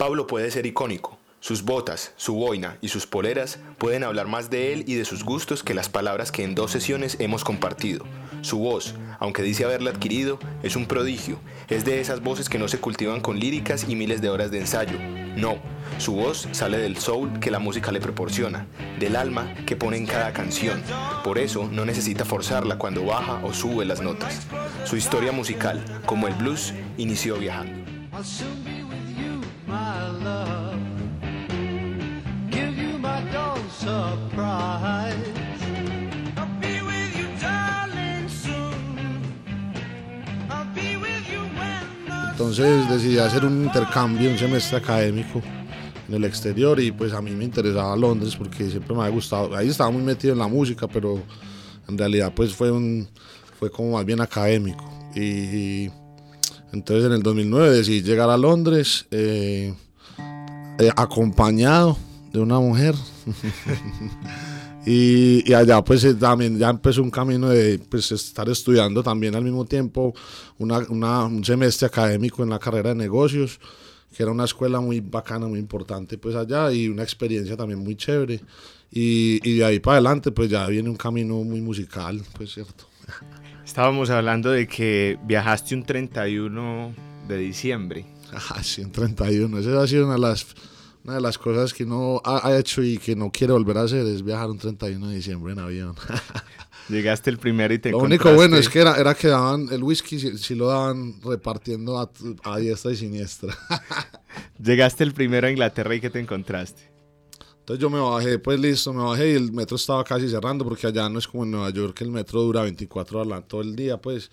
Pablo puede ser icónico. Sus botas, su boina y sus poleras pueden hablar más de él y de sus gustos que las palabras que en dos sesiones hemos compartido. Su voz, aunque dice haberla adquirido, es un prodigio. Es de esas voces que no se cultivan con líricas y miles de horas de ensayo. No, su voz sale del soul que la música le proporciona, del alma que pone en cada canción. Por eso no necesita forzarla cuando baja o sube las notas. Su historia musical, como el blues, inició viajando. Entonces decidí hacer un intercambio, un semestre académico en el exterior y pues a mí me interesaba Londres porque siempre me había gustado. Ahí estaba muy metido en la música, pero en realidad pues fue, un, fue como más bien académico. Y, entonces en el 2009 decidí llegar a Londres eh, eh, acompañado de una mujer. Y, allá pues eh, también ya empezó un camino de pues, estar estudiando también al mismo tiempo una, un semestre académico en la carrera de negocios, que era una escuela muy bacana, muy importante pues allá y una experiencia también muy chévere. Y, y de ahí para adelante pues ya viene un camino muy musical, pues cierto. Estábamos hablando de que viajaste un 31 de diciembre. Ah, sí, un 31. Esa ha sido una de las una de las cosas que no ha, hecho y que no quiere volver a hacer es viajar un 31 de diciembre en avión. Llegaste el primero y te Lo único bueno es que era, era que daban el whisky, si, lo daban repartiendo a, a, diestra y siniestra. Llegaste el primero a Inglaterra y ¿qué te encontraste? Entonces yo me bajé, pues listo, me bajé y el metro estaba casi cerrando porque allá no es como en Nueva York que el metro dura 24 horas todo el día, pues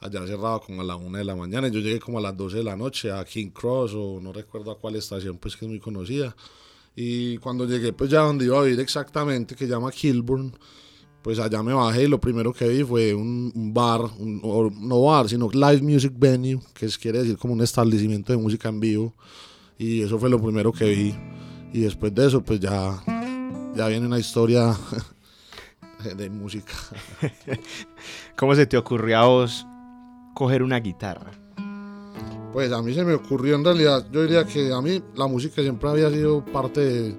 allá cerrado como a la una de la mañana. Yo llegué como a las 12 de la noche a King Cross o no recuerdo a cuál estación, pues que es muy conocida. Y cuando llegué, pues ya donde iba a vivir exactamente, que llama Kilburn, pues allá me bajé y lo primero que vi fue un, bar, no bar, sino live music venue, que es, quiere decir como un establecimiento de música en vivo. Y eso fue lo primero que vi. Y después de eso, pues ya, ya viene una historia de música. ¿Cómo se te ocurrió a vos coger una guitarra? Pues a mí se me ocurrió en realidad, yo diría que a mí la música siempre había sido parte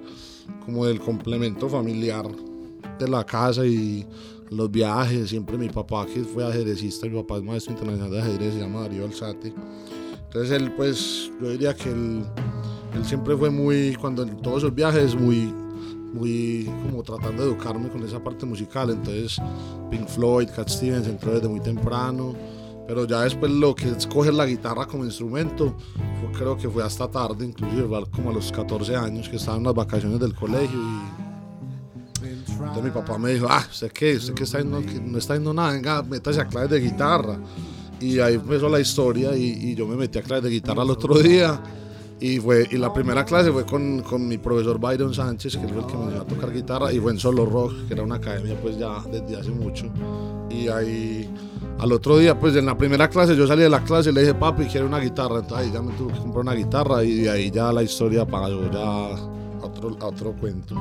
como del complemento familiar de la casa y los viajes, siempre mi papá que fue ajedrecista, mi papá es maestro internacional de ajedrez, se llama Darío Alzate. Entonces él pues, yo diría que él, él siempre fue muy, cuando en todos esos viajes, muy, muy como tratando de educarme con esa parte musical. Entonces Pink Floyd, Cat Stevens entró desde muy temprano pero ya después lo que es coger la guitarra como instrumento, creo que fue hasta tarde, inclusive como a los 14 años, que estaba en las vacaciones del colegio y entonces mi papá me dijo, ah, ¿usted qué? ¿Usted qué está yendo, no está yendo nada? Venga, métase a clases de guitarra. Y ahí empezó la historia y, yo me metí a clases de guitarra el otro día. Y, fue, y la primera clase fue con, con mi profesor Byron Sánchez, que fue el que me enseñó a tocar guitarra, y fue en Solo Rock, que era una academia pues ya desde hace mucho. Y ahí al otro día, pues en la primera clase, yo salí de la clase y le dije, papi, quiero una guitarra. Entonces ahí ya me tuve que comprar una guitarra y de ahí ya la historia pasó ya a otro, otro cuento.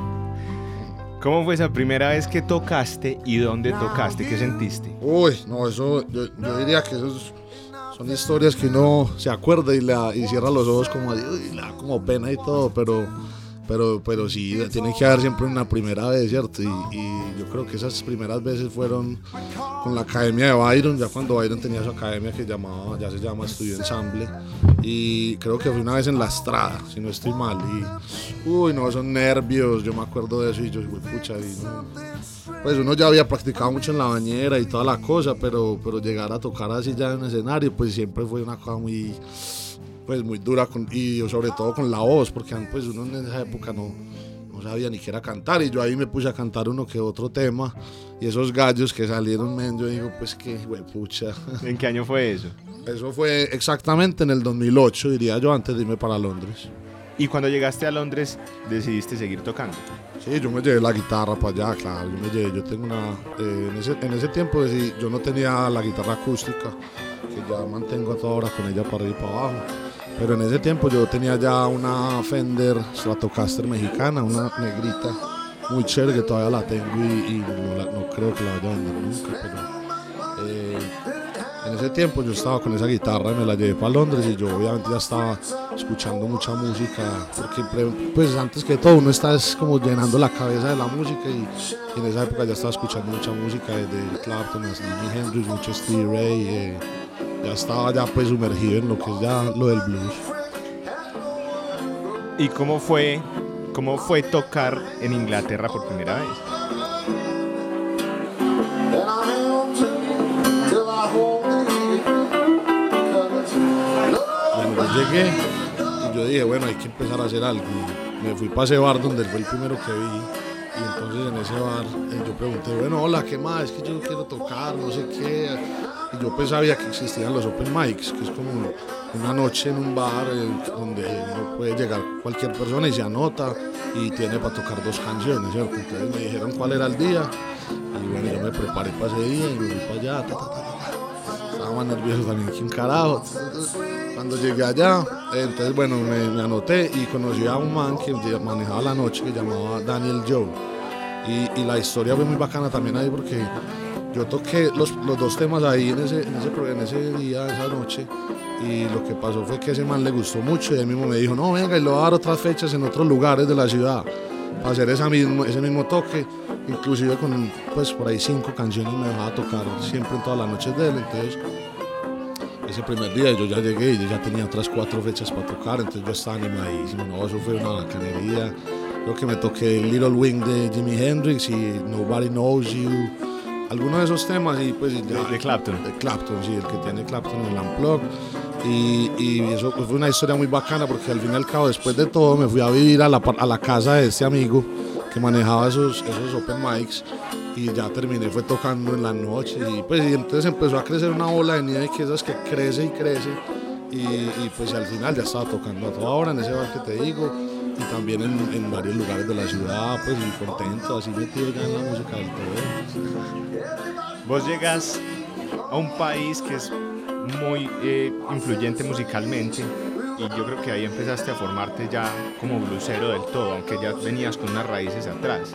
¿Cómo fue esa primera vez que tocaste y dónde tocaste? ¿Qué sentiste? Uy, no, eso, yo, diría que esos son historias que uno se acuerda y, la, y cierra los ojos como, uy, la, como pena y todo, pero pero, pero sí, tiene que haber siempre una primera vez, ¿cierto? Y, yo creo que esas primeras veces fueron con la academia de Byron, ya cuando Byron tenía su academia que llamaba, ya se llama Estudio Ensamble. Y creo que fue una vez en la estrada, si no estoy mal. Y, uy, no, son nervios, yo me acuerdo de eso y yo, pucha, y pues uno ya había practicado mucho en la bañera y toda la cosa, pero, pero llegar a tocar así ya en un escenario, pues siempre fue una cosa muy pues muy dura con, y sobre todo con la voz, porque pues uno en esa época no, no sabía ni qué era cantar y yo ahí me puse a cantar uno que otro tema y esos gallos que salieron, men, yo digo, pues que, pucha. ¿En qué año fue eso? Eso fue exactamente en el 2008, diría yo, antes de irme para Londres. ¿Y cuando llegaste a Londres decidiste seguir tocando? Sí, yo me llevé la guitarra para allá, claro, yo me llevé, yo tengo una, eh, en, ese, en ese tiempo yo no tenía la guitarra acústica, que ya mantengo toda hora con ella para ir para abajo pero en ese tiempo yo tenía ya una Fender Stratocaster mexicana, una negrita muy chévere que todavía la tengo y, no, creo que la vaya a vender nunca. Pero, eh, en ese tiempo yo estaba con esa guitarra y me la llevé para Londres y yo obviamente ya estaba escuchando mucha música, porque pues antes que todo uno está como llenando la cabeza de la música y, en esa época ya estaba escuchando mucha música de Clapton, Jimi Hendrix, mucho Stevie Ray, eh, ya estaba ya pues sumergido en lo que es ya lo del blues. ¿Y cómo fue, cómo fue tocar en Inglaterra por primera vez? llegué y yo dije, bueno, hay que empezar a hacer algo. me fui para ese bar donde fue el primero que vi. Y entonces en ese bar eh, yo pregunté, bueno, hola, ¿qué más? Es que yo quiero tocar, no sé qué. Y yo pues sabía que existían los open mics, que es como una noche en un bar eh, donde no puede llegar cualquier persona y se anota y tiene para tocar dos canciones, ¿cierto? Entonces me dijeron cuál era el día y bueno, yo me preparé para ese día y me fui para allá. Estaba más nervioso también que un. Cuando llegué allá, entonces bueno, me, anoté y conocí a un man que manejaba la noche que llamaba Daniel Joe. Y, la historia fue muy bacana también ahí porque yo toqué los, dos temas ahí en ese, en ese, en ese día, esa noche. Y lo que pasó fue que ese man le gustó mucho y él mismo me dijo, no, venga, y lo voy a dar otras fechas en otros lugares de la ciudad para hacer esa mismo, ese mismo toque. Inclusive con, pues, por ahí cinco canciones me dejaba tocar siempre en todas las noches de él. Entonces ese primer día yo ya llegué y yo ya tenía otras cuatro fechas para tocar, entonces yo estaba animadísimo, no, eso fue una bacanería. Creo que me toqué Little Wing de Jimi Hendrix y Nobody Knows You, algunos de esos temas y pues... de, Clapton. De Clapton, sí, el que tiene Clapton en el Unplugged. Y, y, eso fue una historia muy bacana porque al fin y al cabo, después de todo, me fui a vivir a la, a la casa de este amigo que manejaba esos, esos open mics y ya terminé fue tocando en la noche y pues y entonces empezó a crecer una bola de nieve que esas que crece y crece y, y, pues al final ya estaba tocando a toda hora en ese bar que te digo y también en, en varios lugares de la ciudad pues y contento así metido ya en la música del todo vos llegas a un país que es muy eh, influyente musicalmente y yo creo que ahí empezaste a formarte ya como blusero del todo, aunque ya venías con unas raíces atrás.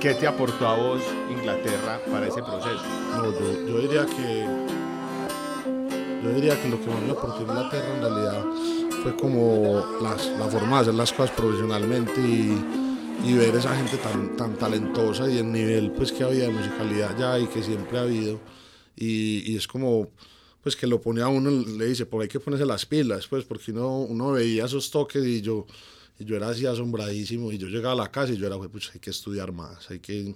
¿Qué te aportó a vos Inglaterra para ese proceso? No, yo, diría que yo diría que lo que más me aportó Inglaterra en realidad fue como las, la forma de hacer las cosas profesionalmente y, y ver esa gente tan, tan talentosa y el nivel pues que había de musicalidad ya y que siempre ha habido. Y, y es como pues que lo pone a uno, le dice, por hay que ponerse las pilas, pues porque uno, uno veía esos toques y yo y yo era así asombradísimo. Y yo llegaba a la casa y yo era, pues hay que estudiar más, hay que,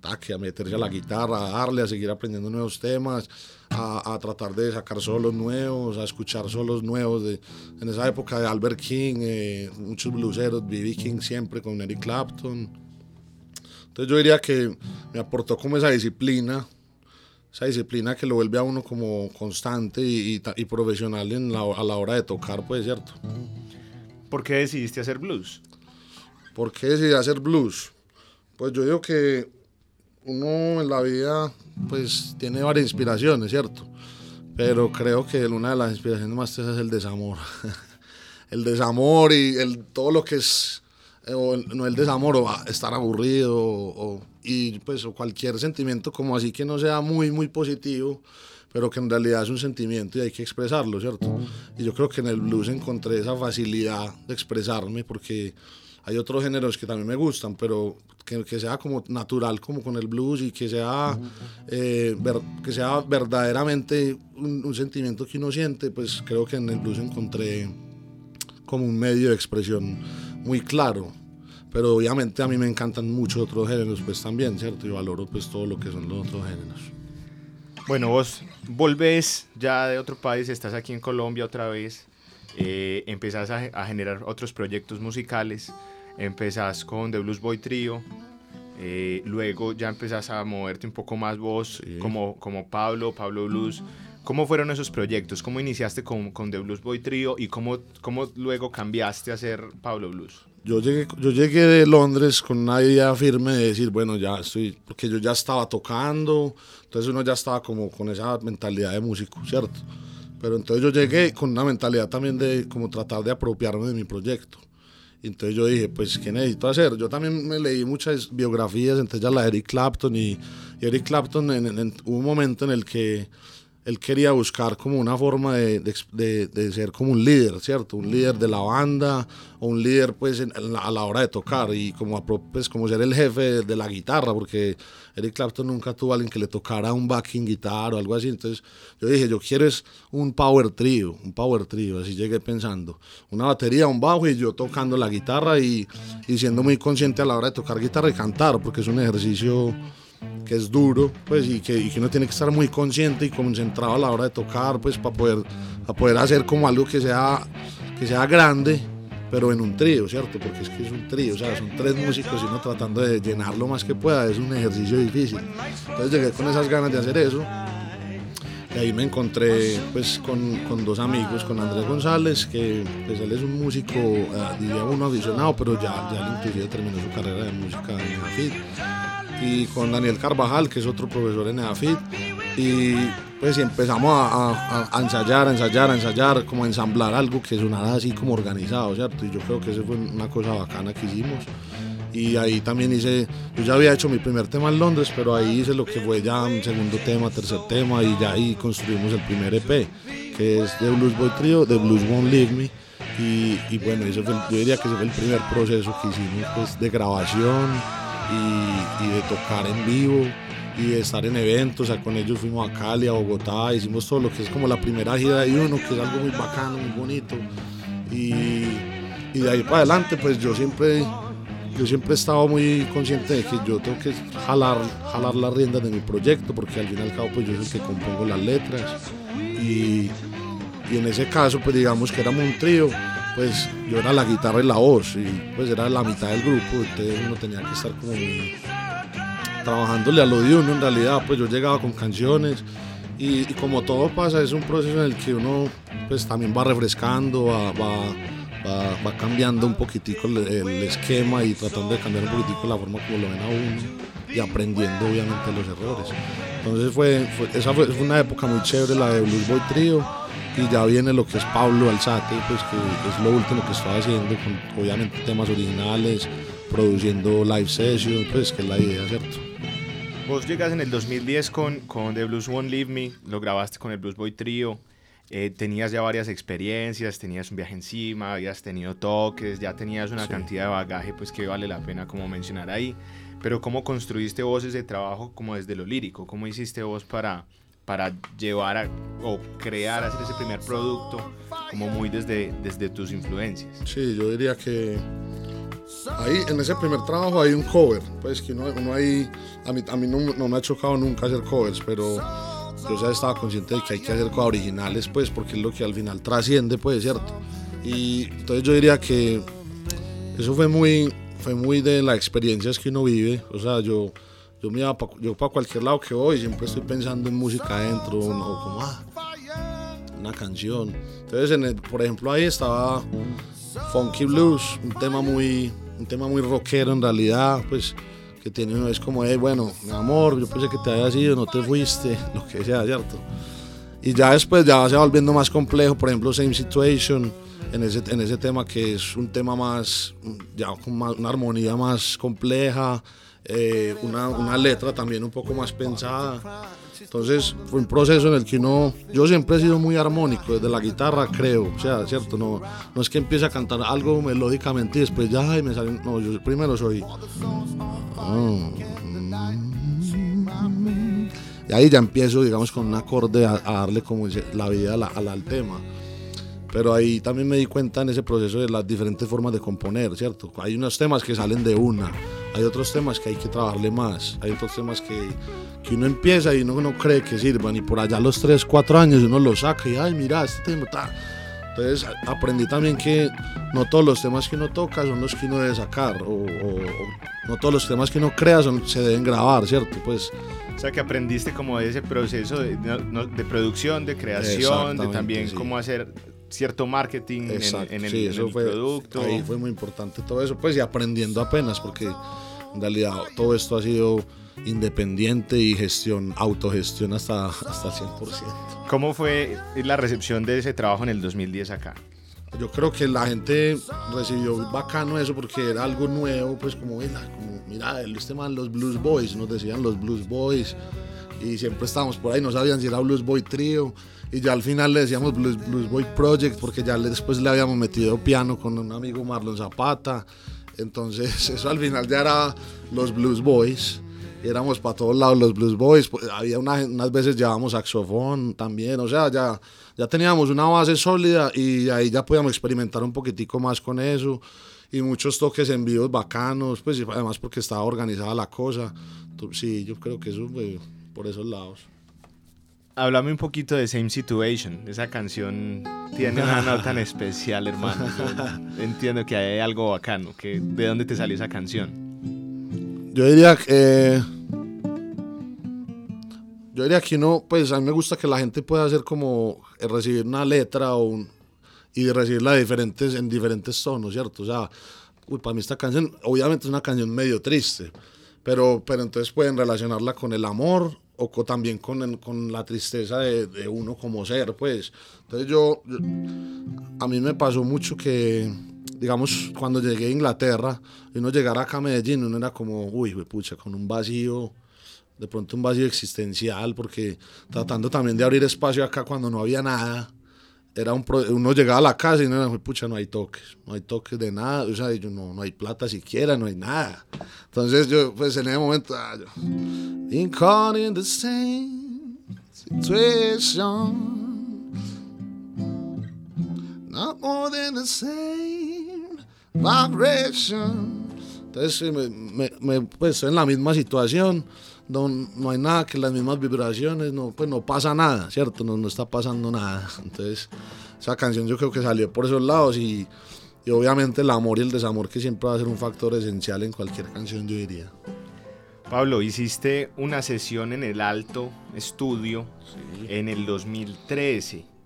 taque, a meterse a la guitarra, a darle, a seguir aprendiendo nuevos temas, a, a tratar de sacar solos nuevos, a escuchar solos nuevos. De, en esa época de Albert King, eh, muchos blueseros, B.B. King siempre con Eric Clapton. Entonces yo diría que me aportó como esa disciplina, esa disciplina que lo vuelve a uno como constante y, y, profesional en la, a la hora de tocar, pues, ¿cierto? ¿Por qué decidiste hacer blues? ¿Por qué decidí hacer blues? Pues yo digo que uno en la vida pues tiene varias inspiraciones, ¿cierto? Pero creo que una de las inspiraciones más es el desamor. el desamor y el, todo lo que es, eh, no el desamor, o estar aburrido, o, y pues o cualquier sentimiento como así que no sea muy, muy positivo, pero que en realidad es un sentimiento y hay que expresarlo, ¿cierto? Y yo creo que en el blues encontré esa facilidad de expresarme porque hay otros géneros que también me gustan, pero que, que sea como natural como con el blues y que sea, eh, que sea verdaderamente un, un, sentimiento que uno siente, pues creo que en el blues encontré como un medio de expresión muy claro. Pero obviamente a mí me encantan muchos otros géneros pues también, ¿cierto? Y valoro pues todo lo que son los otros géneros. Bueno, vos volvés ya de otro país, estás aquí en Colombia otra vez, eh, empezás a, generar otros proyectos musicales, empezás con The Blues Boy Trio, eh, luego ya empezás a moverte un poco más vos, como, como Pablo, Pablo Blues. ¿Cómo fueron esos proyectos? ¿Cómo iniciaste con, con The Blues Boy Trio y cómo, cómo luego cambiaste a ser Pablo Blues? Yo llegué, yo llegué de Londres con una idea firme de decir, bueno, ya estoy, porque yo ya estaba tocando, entonces uno ya estaba como con esa mentalidad de músico, ¿cierto? Pero entonces yo llegué con una mentalidad también de como tratar de apropiarme de mi proyecto. Entonces yo dije, pues, ¿qué necesito hacer? Yo también me leí muchas biografías, entonces ya la de Eric Clapton y, Eric Clapton en, hubo un momento en el que él quería buscar como una forma de, de, de, ser como un líder, ¿cierto? Un líder de la banda o un líder pues a la hora de tocar y como, pues, como ser el jefe de, la guitarra, porque Eric Clapton nunca tuvo a alguien que le tocara un backing guitar o algo así. Entonces yo dije, yo quiero es un power trio, un power trio, así llegué pensando. Una batería, un bajo y yo tocando la guitarra y, y siendo muy consciente a la hora de tocar guitarra y cantar, porque es un ejercicio que es duro, pues, y que, y que uno tiene que estar muy consciente y concentrado a la hora de tocar, pues, para poder, para poder hacer como algo que sea, que sea grande, pero en un trío, ¿cierto? Porque es que es un trío, o sea, son tres músicos y uno tratando de llenar lo más que pueda, es un ejercicio difícil. Entonces llegué con esas ganas de hacer eso. Y ahí me encontré pues con, con dos amigos, con Andrés González, que pues él es un músico, eh, diría uno aficionado, pero ya, ya inclusive terminó su carrera de música en Afid y con Daniel Carvajal, que es otro profesor en EAFIT. Y pues empezamos a, ensayar, a ensayar, a ensayar, como a ensamblar algo que sonara así como organizado, ¿cierto? Y yo creo que eso fue una cosa bacana que hicimos. Y ahí también hice, yo ya había hecho mi primer tema en Londres, pero ahí hice lo que fue ya un segundo tema, tercer tema, y ya ahí construimos el primer EP, que es The Blues Boy Trio, The Blues Won't Leave Me. Y, bueno, eso fue, yo diría que ese fue el primer proceso que hicimos pues, de grabación, y, de tocar en vivo y de estar en eventos, o sea, con ellos fuimos a Cali, a Bogotá, hicimos todo lo que es como la primera gira de uno, que es algo muy bacano, muy bonito. Y, de ahí para adelante, pues yo siempre, yo siempre he estado muy consciente de que yo tengo que jalar, jalar las riendas de mi proyecto, porque al fin y al cabo, pues yo soy el que compongo las letras. Y, y en ese caso, pues digamos que éramos un trío, pues yo era la guitarra y la voz y pues era la mitad del grupo, entonces uno tenía que estar como trabajándole a lo de uno en realidad, pues yo llegaba con canciones y, como todo pasa es un proceso en el que uno pues también va refrescando, va, va, cambiando un poquitico el, esquema y tratando de cambiar un poquitico la forma como lo ven a uno y aprendiendo obviamente los errores. Entonces fue, esa fue, fue una época muy chévere la de Blues Boy Trio y ya viene lo que es Pablo Alzate, pues que es lo último que estoy haciendo, con obviamente temas originales, produciendo live sessions, pues que es la idea, ¿cierto? Vos llegas en el 2010 con, con The Blues Won't Leave Me, lo grabaste con el Blues Boy Trio, eh, tenías ya varias experiencias, tenías un viaje encima, habías tenido toques, ya tenías una cantidad de bagaje pues que vale la pena como mencionar ahí, pero ¿cómo construiste vos ese trabajo como desde lo lírico? ¿Cómo hiciste vos para para llevar o crear, hacer ese primer producto, como muy desde, desde tus influencias? Sí, yo diría que ahí en ese primer trabajo hay un cover, pues que no, no hay, a mí, a mí no, no, me ha chocado nunca hacer covers, pero yo ya estaba consciente de que hay que hacer cosas originales, pues porque es lo que al final trasciende, pues, ¿cierto? Y entonces yo diría que eso fue muy, fue muy de las experiencias que uno vive, o sea, yo yo me yo para cualquier lado que voy siempre estoy pensando en música adentro o como ah, una canción entonces en por ejemplo ahí estaba Funky Blues un tema muy un tema muy rockero en realidad pues que tiene es como hey, bueno mi amor yo pensé que te había ido no te fuiste lo que sea cierto y ya después ya se va volviendo más complejo por ejemplo Same Situation en ese, en ese tema que es un tema más ya con una armonía más compleja eh, una, una, letra también un poco más pensada. Entonces fue un proceso en el que uno, yo siempre he sido muy armónico, desde la guitarra creo, o sea, ¿cierto? No, no es que empiece a cantar algo melódicamente y después ya me sale, no, yo primero soy... y ahí ya empiezo, digamos, con un acorde a, darle como la vida al tema pero ahí también me di cuenta en ese proceso de las diferentes formas de componer, ¿cierto? Hay unos temas que salen de una, hay otros temas que hay que trabajarle más, hay otros temas que, que uno empieza y uno no cree que sirvan. Y por allá a los 3, 4 años uno lo saca y, ay, mira, este tema está... Entonces aprendí también que no todos los temas que uno toca son los que uno debe sacar, o, no todos los temas que uno crea son, se deben grabar, ¿cierto? Pues, o sea, que aprendiste como de ese proceso de, de producción, de creación, de también cómo hacer cierto marketing en, el, producto. Ahí fue muy importante todo eso, pues y aprendiendo apenas, porque en realidad todo esto ha sido independiente y gestión, autogestión hasta, hasta el 100%. ¿Cómo fue la recepción de ese trabajo en el 2010 acá? Yo creo que la gente recibió bacano eso porque era algo nuevo, pues como, como mira, este man, los Blues Boys, nos decían los Blues Boys, y siempre estábamos por ahí, no sabían si era Blues Boy Trio y ya al final le decíamos Blues, Blues Boy Project porque ya después le habíamos metido piano con un amigo Marlon Zapata. Entonces eso al final ya era los Blues Boys. éramos para todos lados los Blues Boys. Pues, había unas veces llevábamos saxofón también. O sea, ya, ya teníamos una base sólida y ahí ya podíamos experimentar un poquitico más con eso. Y muchos toques en vivos bacanos, pues además porque estaba organizada la cosa. Sí, yo creo que eso fue por esos lados. Háblame un poquito de Same Situation. Esa canción tiene una nota en especial, hermano. entiendo que hay algo bacano. Que, ¿De dónde te salió esa canción? Yo diría que. yo diría que no, pues a mí me gusta que la gente pueda hacer como eh, recibir una letra o un, y recibirla diferentes, en diferentes tonos, ¿cierto? O sea, para mí esta canción, obviamente es una canción medio triste, pero, pero entonces pueden relacionarla con el amor o también con, con la tristeza de, de, uno como ser, pues. Entonces yo, a mí me pasó mucho que, digamos, cuando llegué a Inglaterra, y uno llegara acá a Medellín, uno era como, uy, pucha, con un vacío, de pronto un vacío existencial, porque tratando también de abrir espacio acá cuando no había nada, era un uno llegaba a la casa y no era, pucha, no hay toques, no hay toques de nada, o sea, yo, no, no hay plata siquiera, no hay nada. Entonces yo, pues en ese momento, ah, yo, in the same situation, not more than the same vibration. Entonces, me, me, me, pues en la misma situación no, no hay nada que las mismas vibraciones, no, pues no pasa nada, ¿cierto? No, no está pasando nada. Entonces, esa canción yo creo que salió por esos lados y, y obviamente el amor y el desamor que siempre va a ser un factor esencial en cualquier canción, yo diría. Pablo, hiciste una sesión en el Alto Estudio en el 2013.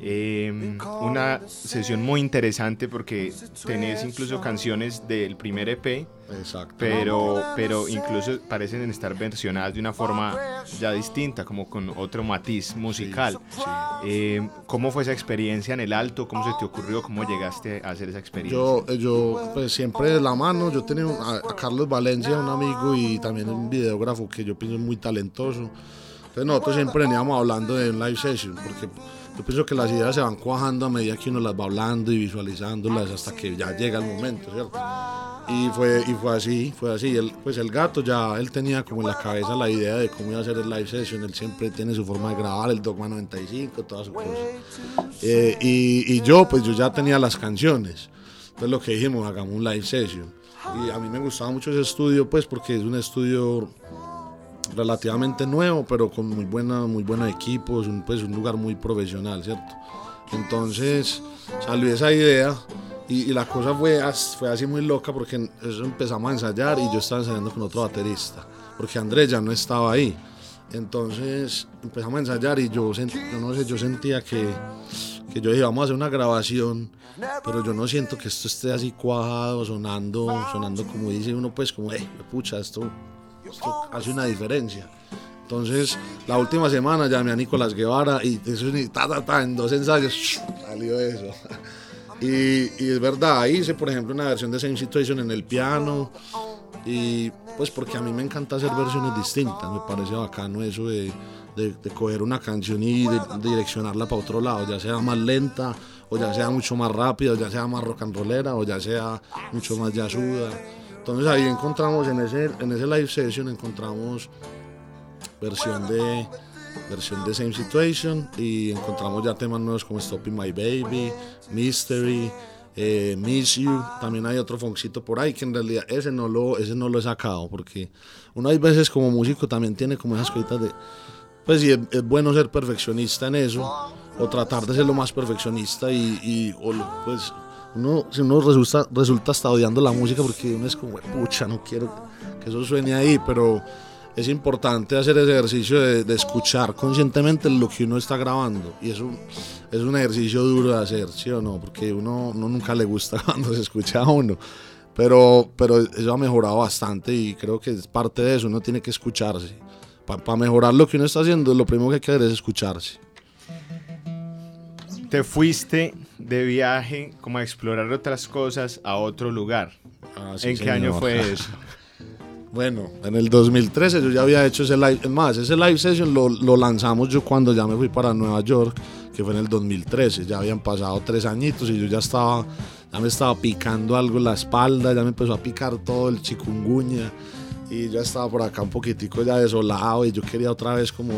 Em, una sesión muy interesante porque tenés incluso canciones del primer EP, Exacto. pero, pero incluso parecen estar versionadas de una forma ya distinta, como con otro matiz musical. Em, ¿Cómo fue esa experiencia en el alto? ¿Cómo se te ocurrió? ¿Cómo llegaste a hacer esa experiencia? Yo, eh, yo pues siempre de la mano, yo tenía a, a Carlos Valencia, un amigo y también un videógrafo que yo pienso muy talentoso. Entonces nosotros siempre veníamos hablando de un live session, porque yo pienso que las ideas se van cuajando a medida que uno las va hablando y visualizándolas hasta que ya llega el momento, ¿cierto? Y fue, y fue así, fue así. Pues el gato ya, él tenía como en la cabeza la idea de cómo iba a ser el live session. Él siempre tiene su forma de grabar, el Dogma 95, todas sus cosas. Eh, y, y, yo, pues yo ya tenía las canciones. Entonces lo que dijimos, hagamos un live session. Y a mí me gustaba mucho ese estudio, pues porque es un estudio relativamente nuevo, pero con muy, buena, muy buenos equipos, un, pues un lugar muy profesional, ¿cierto? Entonces salió esa idea y, y, la cosa fue, fue así muy loca porque eso empezamos a ensayar y yo estaba ensayando con otro baterista, porque Andrés ya no estaba ahí. Entonces empezamos a ensayar y yo, yo no sé, yo sentía que, que yo dije, vamos a hacer una grabación, pero yo no siento que esto esté así cuajado, sonando, sonando como dice uno, pues como, eh, pucha, esto esto hace una diferencia. Entonces, la última semana llamé a Nicolás Guevara y ta, ta, ta, en dos ensayos salió eso. Y, y, es verdad, hice por ejemplo una versión de Same Situation en el piano y pues porque a mí me encanta hacer versiones distintas, me parece bacano eso de, de, de coger una canción y de, direccionarla para otro lado, ya sea más lenta o ya sea mucho más rápida, o ya sea más rock and rollera o ya sea mucho más jazzuda. Entonces ahí encontramos en ese, en ese live session encontramos versión de versión de Same Situation y encontramos ya temas nuevos como Stopping My Baby, Mystery, eh, Miss You, también hay otro foncito por ahí que en realidad ese no lo, ese no lo he sacado porque uno hay veces como músico también tiene como esas cositas de pues sí, es, bueno ser perfeccionista en eso o tratar de ser lo más perfeccionista y, pues uno, si uno resulta, resulta hasta odiando la música porque uno es como, pucha, no quiero que eso suene ahí, pero es importante hacer ese ejercicio de, escuchar conscientemente lo que uno está grabando. Y eso es un ejercicio duro de hacer, ¿sí o no? Porque uno, uno nunca le gusta cuando se escucha a uno. Pero, pero eso ha mejorado bastante y creo que es parte de eso, uno tiene que escucharse. Para pa mejorar lo que uno está haciendo, lo primero que hay que hacer es escucharse te fuiste de viaje como a explorar otras cosas a otro lugar. Ah, sí, ¿En señor. qué año fue eso? Bueno, en el 2013 yo ya había hecho ese live, es más, ese live session lo, lo lanzamos yo cuando ya me fui para Nueva York, que fue en el 2013, ya habían pasado tres añitos y yo ya estaba, ya me estaba picando algo en la espalda, ya me empezó a picar todo el chikungunya y ya estaba por acá un poquitico ya desolado y yo quería otra vez como,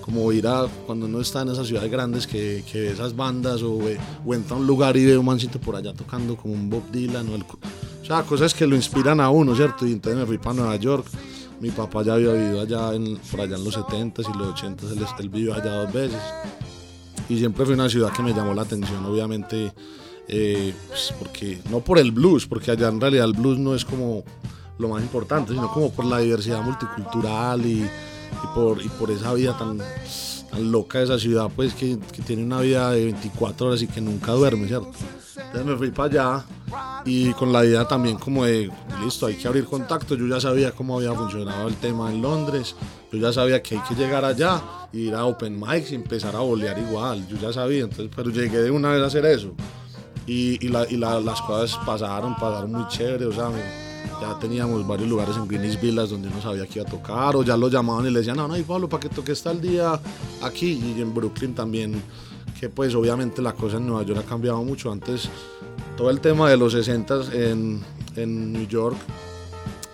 como ir a cuando uno está en esas ciudades grandes que, que ve esas bandas o, o, entra a un lugar y ve un mancito por allá tocando como un Bob Dylan o, el, o sea, cosas que lo inspiran a uno, ¿cierto? Y entonces me fui para Nueva York. Mi papá ya había vivido allá en, por allá en los 70s y los 80s, él, él vivió allá dos veces. Y siempre fue una ciudad que me llamó la atención, obviamente, eh, pues porque no por el blues, porque allá en realidad el blues no es como lo más importante, sino como por la diversidad multicultural y, y por, y por esa vida tan, tan loca de esa ciudad, pues que, que, tiene una vida de 24 horas y que nunca duerme, ¿cierto? Entonces me fui para allá y con la idea también como de, listo, hay que abrir contacto, yo ya sabía cómo había funcionado el tema en Londres, yo ya sabía que hay que llegar allá, ir a Open Mics y empezar a bolear igual, yo ya sabía, entonces, pero llegué de una vez a hacer eso. Y, y, la, y la, las cosas pasaron, pasaron muy chévere, o sea, me, ya teníamos varios lugares en Greenwich Villas donde uno sabía que iba a tocar, o ya lo llamaban y le decían, no, no, y Pablo, para que toques tal día aquí, y en Brooklyn también, que pues obviamente la cosa en Nueva York ha cambiado mucho, antes todo el tema de los 60 en, en New York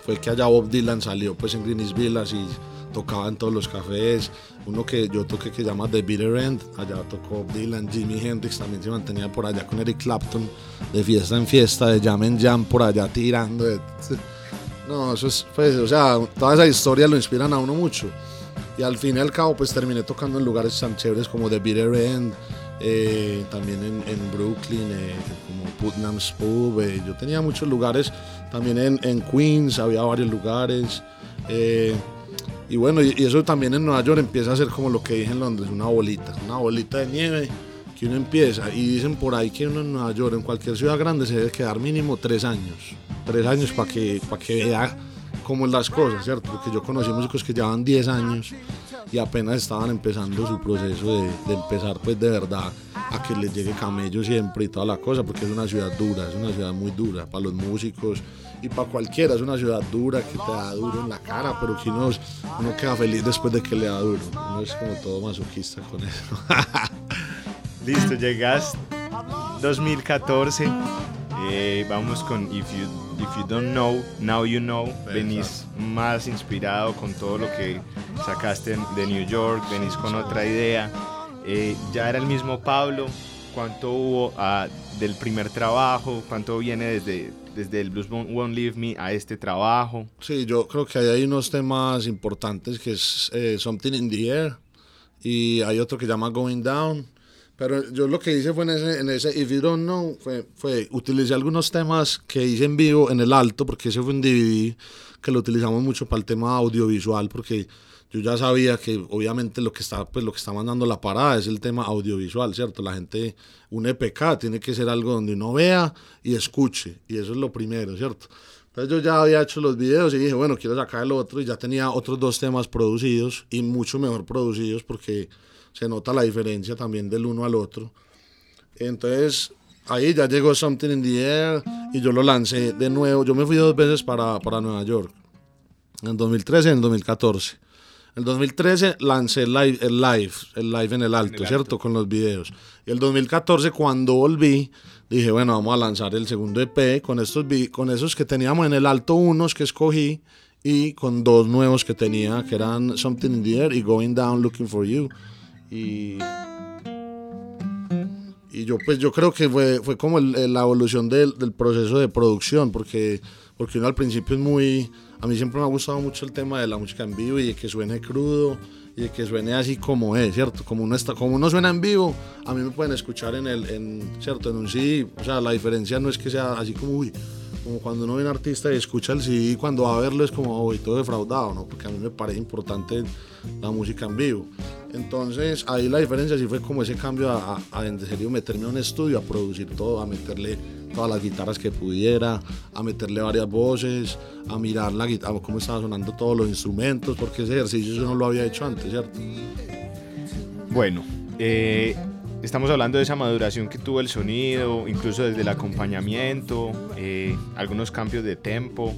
fue que allá Bob Dylan salió pues en Greenwich Villas y tocaba en todos los cafés. Uno que yo toqué que llama The Bitter End, allá tocó Dylan, Jimi Hendrix también se mantenía por allá con Eric Clapton, de fiesta en fiesta, de jam en jam por allá tirando. No, eso es, pues, o sea, toda esa historia lo inspiran a uno mucho. Y al fin y al cabo, pues terminé tocando en lugares tan chéveres como The Bitter End, eh, también en, Brooklyn, eh, como Putnam's Pub. Eh, yo tenía muchos lugares, también en, en Queens había varios lugares. Y bueno, y, y, eso también en Nueva York empieza a ser como lo que dije en Londres, una bolita, una bolita de nieve que uno empieza. Y dicen por ahí que uno en Nueva York, en cualquier ciudad grande, se debe quedar mínimo tres años. Tres años para que, para que vea cómo es las cosas, ¿cierto? Porque yo conocí músicos que llevaban 10 años y apenas estaban empezando su proceso de, de, empezar pues de verdad a que les llegue camello siempre y toda la cosa, porque es una ciudad dura, es una ciudad muy dura para los músicos y para cualquiera, es una ciudad dura que te da duro en la cara, pero que uno, uno queda feliz después de que le da duro, uno es como todo masoquista con eso. Listo, llegas 2014, eh, vamos con If You, If you Don't Know, Now You Know, venís más inspirado con todo lo que sacaste de New York, venís con otra idea. Eh, ya era el mismo Pablo, ¿cuánto hubo uh, del primer trabajo? ¿Cuánto viene desde, desde el Blues Won't Leave Me a este trabajo? Sí, yo creo que hay unos temas importantes que es eh, Something in the Air y hay otro que llama Going Down. Pero yo lo que hice fue en ese, en ese If You Don't Know, fue, fue utilicé algunos temas que hice en vivo en el alto, porque ese fue un DVD que lo utilizamos mucho para el tema audiovisual, porque yo ya sabía que obviamente lo que está pues lo que está mandando la parada es el tema audiovisual, ¿cierto? La gente un EPK tiene que ser algo donde uno vea y escuche y eso es lo primero, ¿cierto? Entonces yo ya había hecho los videos y dije, bueno, quiero sacar el otro y ya tenía otros dos temas producidos y mucho mejor producidos porque se nota la diferencia también del uno al otro. Entonces ahí ya llegó Something in the Air y yo lo lancé de nuevo. Yo me fui dos veces para, para Nueva York, en 2013 y en 2014. El 2013 lancé el live, el live, el live en el alto, en el ¿cierto? Alto. Con los videos. Y el 2014 cuando volví, dije, bueno, vamos a lanzar el segundo EP con, estos, con esos que teníamos en el alto, unos que escogí, y con dos nuevos que tenía, que eran Something in the Air y Going Down Looking for You. Y, y yo pues yo creo que fue, fue como el, la evolución del, del, proceso de producción, porque, porque uno al principio es muy... A mí siempre me ha gustado mucho el tema de la música en vivo y de que suene crudo y de que suene así como es, ¿cierto? Como uno, está, como uno suena en vivo, a mí me pueden escuchar en el, en, ¿cierto? En un CD, o sea, la diferencia no es que sea así como, uy, como cuando uno ve un artista y escucha el CD, cuando va a verlo es como, uy, todo defraudado, ¿no? Porque a mí me parece importante la música en vivo. Entonces, ahí la diferencia sí fue como ese cambio a, a, a en serio meterme a un estudio, a producir todo, a meterle todas las guitarras que pudiera, a meterle varias voces, a mirar la guitarra, cómo estaban sonando todos los instrumentos, porque ese ejercicio yo no lo había hecho antes, ¿cierto? Bueno, eh, estamos hablando de esa maduración que tuvo el sonido, incluso desde el acompañamiento, eh, algunos cambios de tempo.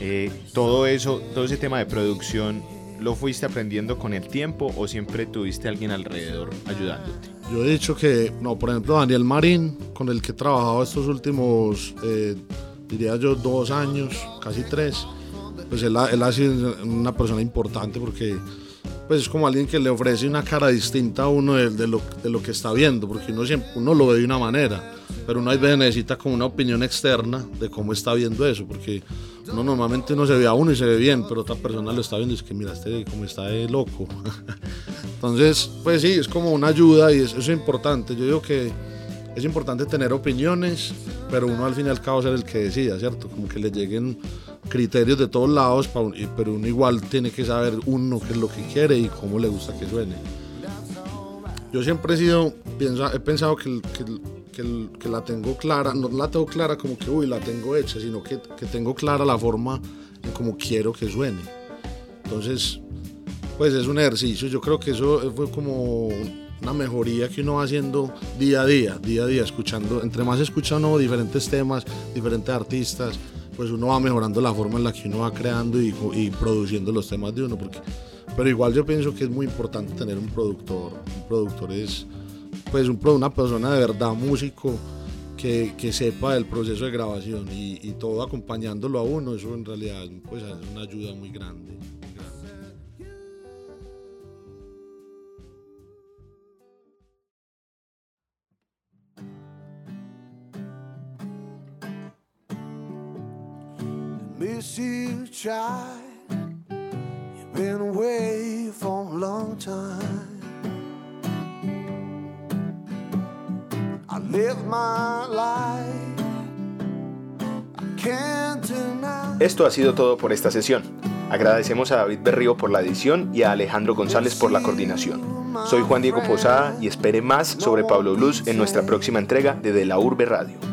Eh, todo eso, todo ese tema de producción, ¿lo fuiste aprendiendo con el tiempo o siempre tuviste alguien alrededor ayudándote? Yo he dicho que, no, por ejemplo, Daniel Marín, con el que he trabajado estos últimos, eh, diría yo, dos años, casi tres, pues él ha, sido una persona importante porque pues es como alguien que le ofrece una cara distinta a uno de, lo, de lo, que está viendo, porque uno, siempre, uno lo ve de una manera, pero uno a veces necesita como una opinión externa de cómo está viendo eso, porque uno normalmente uno se ve a uno y se ve bien, pero otra persona lo está viendo y es que mira, este como está de loco. Entonces, pues sí, es como una ayuda y eso es importante. Yo digo que es importante tener opiniones, pero uno al fin y al cabo ser el que decida, ¿cierto? Como que le lleguen criterios de todos lados, pero uno igual tiene que saber uno qué es lo que quiere y cómo le gusta que suene. Yo siempre he sido, he pensado que, que, que, la tengo clara, no la tengo clara como que, uy, la tengo hecha, sino que, que tengo clara la forma en cómo quiero que suene. Entonces, pues es un ejercicio, yo creo que eso fue como una mejoría que uno va haciendo día a día, día a día, escuchando, entre más escucha uno diferentes temas, diferentes artistas, pues uno va mejorando la forma en la que uno va creando y, produciendo los temas de uno, porque, pero igual yo pienso que es muy importante tener un productor, un productor es pues un, una persona de verdad, músico, que, que, sepa del proceso de grabación y, y, todo acompañándolo a uno, eso en realidad pues, es una ayuda muy grande. You've been away for a long time. Esto ha sido todo por esta sesión. Agradecemos a David Berrío por la edición y a Alejandro González por la coordinación. Soy Juan Diego Posada y espere más sobre Pablo Blues en nuestra próxima entrega de De la Urbe Radio.